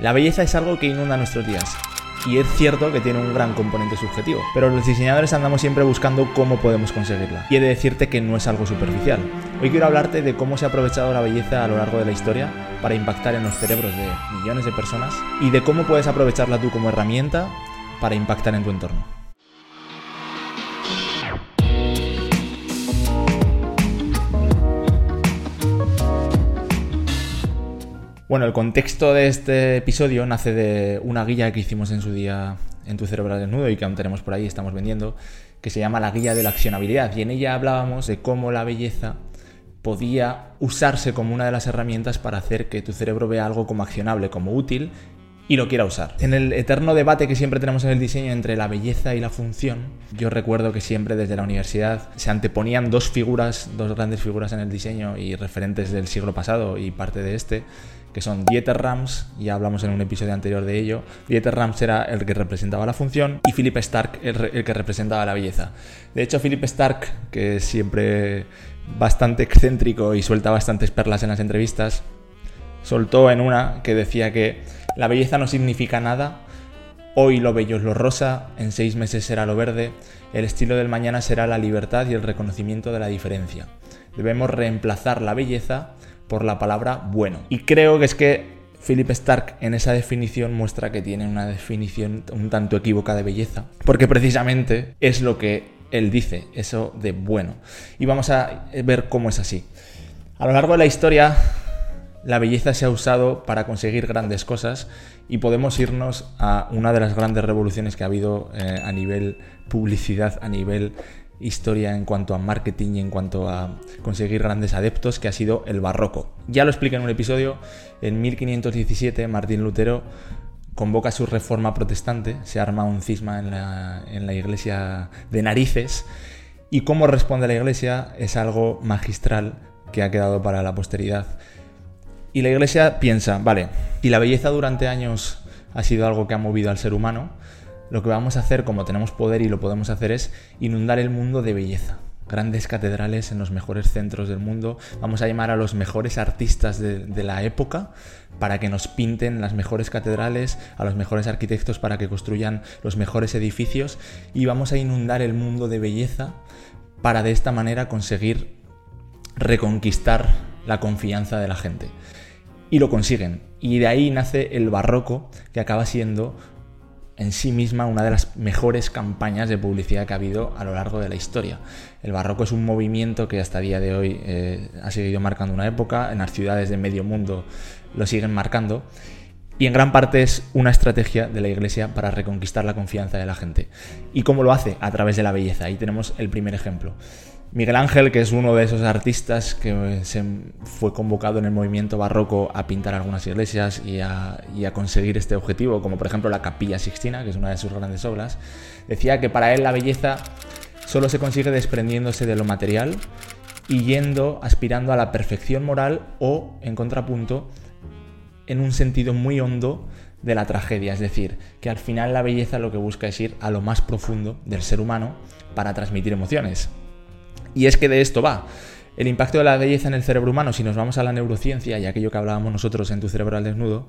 La belleza es algo que inunda nuestros días. Y es cierto que tiene un gran componente subjetivo, pero los diseñadores andamos siempre buscando cómo podemos conseguirla. Y he de decirte que no es algo superficial. Hoy quiero hablarte de cómo se ha aprovechado la belleza a lo largo de la historia para impactar en los cerebros de millones de personas y de cómo puedes aprovecharla tú como herramienta para impactar en tu entorno. Bueno, el contexto de este episodio nace de una guía que hicimos en su día en tu cerebro desnudo y que aún tenemos por ahí, estamos vendiendo, que se llama la guía de la accionabilidad. Y en ella hablábamos de cómo la belleza podía usarse como una de las herramientas para hacer que tu cerebro vea algo como accionable, como útil y lo quiera usar. En el eterno debate que siempre tenemos en el diseño entre la belleza y la función, yo recuerdo que siempre desde la universidad se anteponían dos figuras, dos grandes figuras en el diseño y referentes del siglo pasado y parte de este, que son Dieter Rams, ya hablamos en un episodio anterior de ello. Dieter Rams era el que representaba la función y Philip Stark el, que representaba la belleza. De hecho, Philip Stark, que siempre bastante excéntrico y suelta bastantes perlas en las entrevistas, soltó en una que decía que la belleza no significa nada, hoy lo bello es lo rosa, en seis meses será lo verde, el estilo del mañana será la libertad y el reconocimiento de la diferencia. Debemos reemplazar la belleza por la palabra bueno. Y creo que es que Philip Stark en esa definición muestra que tiene una definición un tanto equívoca de belleza, porque precisamente es lo que él dice, eso de bueno. Y vamos a ver cómo es así. A lo largo de la historia, la belleza se ha usado para conseguir grandes cosas y podemos irnos a una de las grandes revoluciones que ha habido eh, a nivel publicidad, a nivel historia en cuanto a marketing y en cuanto a conseguir grandes adeptos, que ha sido el barroco. Ya lo expliqué en un episodio, en 1517 Martín Lutero convoca su reforma protestante, se arma un cisma en la, en la iglesia de narices, y cómo responde la iglesia es algo magistral que ha quedado para la posteridad. Y la iglesia piensa, vale, y la belleza durante años ha sido algo que ha movido al ser humano, lo que vamos a hacer, como tenemos poder y lo podemos hacer, es inundar el mundo de belleza. Grandes catedrales en los mejores centros del mundo. Vamos a llamar a los mejores artistas de, la época para que nos pinten las mejores catedrales, a los mejores arquitectos para que construyan los mejores edificios y vamos a inundar el mundo de belleza para de esta manera conseguir reconquistar la confianza de la gente. Y lo consiguen. Y de ahí nace el barroco, que acaba siendo en sí misma una de las mejores campañas de publicidad que ha habido a lo largo de la historia. El barroco es un movimiento que hasta el día de hoy eh, ha seguido marcando una época, en las ciudades de medio mundo lo siguen marcando y en gran parte es una estrategia de la Iglesia para reconquistar la confianza de la gente. ¿Y cómo lo hace? A través de la belleza. Ahí tenemos el primer ejemplo. Miguel Ángel, que es uno de esos artistas que fue convocado en el movimiento barroco a pintar algunas iglesias y a, conseguir este objetivo, como por ejemplo la Capilla Sixtina, que es una de sus grandes obras, decía que para él la belleza solo se consigue desprendiéndose de lo material y yendo, aspirando a la perfección moral o, en contrapunto, en un sentido muy hondo de la tragedia, es decir, que al final la belleza lo que busca es ir a lo más profundo del ser humano para transmitir emociones. Y es que de esto va. El impacto de la belleza en el cerebro humano, si nos vamos a la neurociencia y aquello que hablábamos nosotros en tu cerebro al desnudo,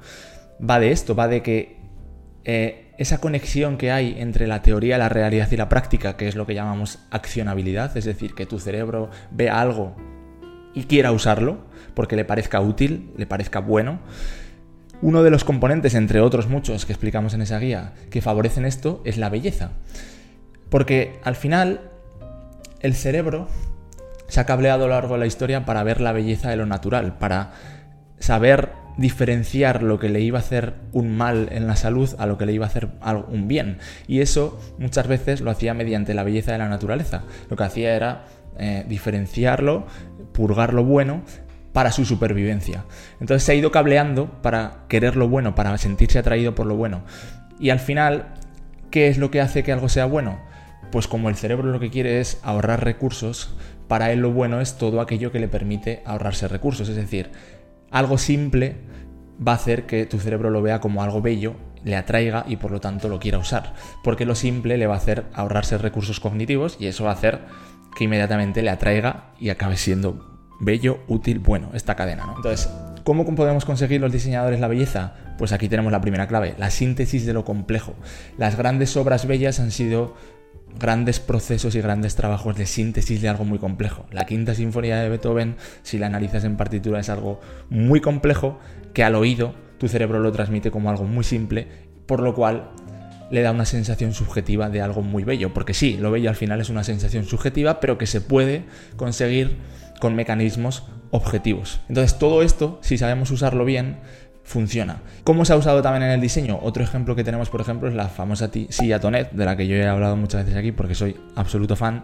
va de esto, va de que eh, esa conexión que hay entre la teoría, la realidad y la práctica, que es lo que llamamos accionabilidad, es decir, que tu cerebro vea algo y quiera usarlo, porque le parezca útil, le parezca bueno. Uno de los componentes, entre otros muchos que explicamos en esa guía, que favorecen esto es la belleza. Porque al final el cerebro se ha cableado a lo largo de la historia para ver la belleza de lo natural, para saber diferenciar lo que le iba a hacer un mal en la salud a lo que le iba a hacer un bien. Y eso muchas veces lo hacía mediante la belleza de la naturaleza. Lo que hacía era eh, diferenciarlo, purgar lo bueno para su supervivencia. Entonces se ha ido cableando para querer lo bueno, para sentirse atraído por lo bueno. Y al final, ¿qué es lo que hace que algo sea bueno? Pues como el cerebro lo que quiere es ahorrar recursos, para él lo bueno es todo aquello que le permite ahorrarse recursos. Es decir, algo simple va a hacer que tu cerebro lo vea como algo bello, le atraiga y por lo tanto lo quiera usar. Porque lo simple le va a hacer ahorrarse recursos cognitivos y eso va a hacer que inmediatamente le atraiga y acabe siendo bello, útil, bueno, esta cadena. ¿no? Entonces, ¿Cómo podemos conseguir los diseñadores la belleza? Pues aquí tenemos la primera clave, la síntesis de lo complejo. Las grandes obras bellas han sido grandes procesos y grandes trabajos de síntesis de algo muy complejo. La quinta sinfonía de Beethoven, si la analizas en partitura, es algo muy complejo que al oído tu cerebro lo transmite como algo muy simple, por lo cual le da una sensación subjetiva de algo muy bello. Porque sí, lo bello al final es una sensación subjetiva, pero que se puede conseguir con mecanismos objetivos. Entonces todo esto, si sabemos usarlo bien, funciona. ¿Cómo se ha usado también en el diseño? Otro ejemplo que tenemos, por ejemplo, es la famosa silla Tonet, de la que yo he hablado muchas veces aquí porque soy absoluto fan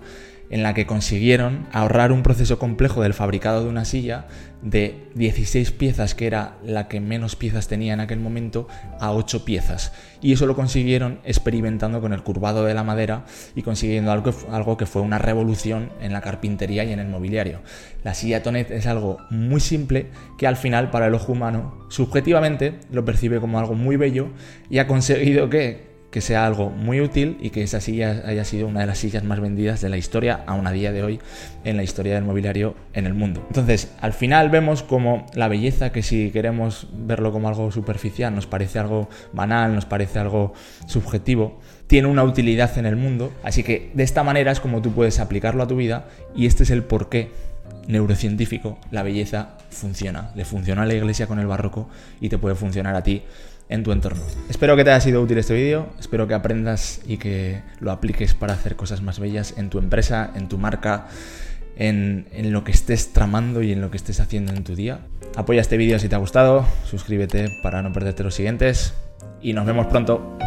en la que consiguieron ahorrar un proceso complejo del fabricado de una silla de 16 piezas, que era la que menos piezas tenía en aquel momento, a 8 piezas. Y eso lo consiguieron experimentando con el curvado de la madera y consiguiendo algo, algo que fue una revolución en la carpintería y en el mobiliario. La silla Tonet es algo muy simple que al final para el ojo humano subjetivamente lo percibe como algo muy bello y ha conseguido que que sea algo muy útil y que esa silla haya sido una de las sillas más vendidas de la historia, aún a día de hoy, en la historia del mobiliario en el mundo. Entonces, al final vemos como la belleza, que si queremos verlo como algo superficial, nos parece algo banal, nos parece algo subjetivo, tiene una utilidad en el mundo. Así que de esta manera es como tú puedes aplicarlo a tu vida y este es el porqué neurocientífico, la belleza funciona. Le funciona a la iglesia con el barroco y te puede funcionar a ti en tu entorno. Espero que te haya sido útil este vídeo, espero que aprendas y que lo apliques para hacer cosas más bellas en tu empresa, en tu marca, en, en lo que estés tramando y en lo que estés haciendo en tu día. Apoya este vídeo si te ha gustado, suscríbete para no perderte los siguientes y nos vemos pronto.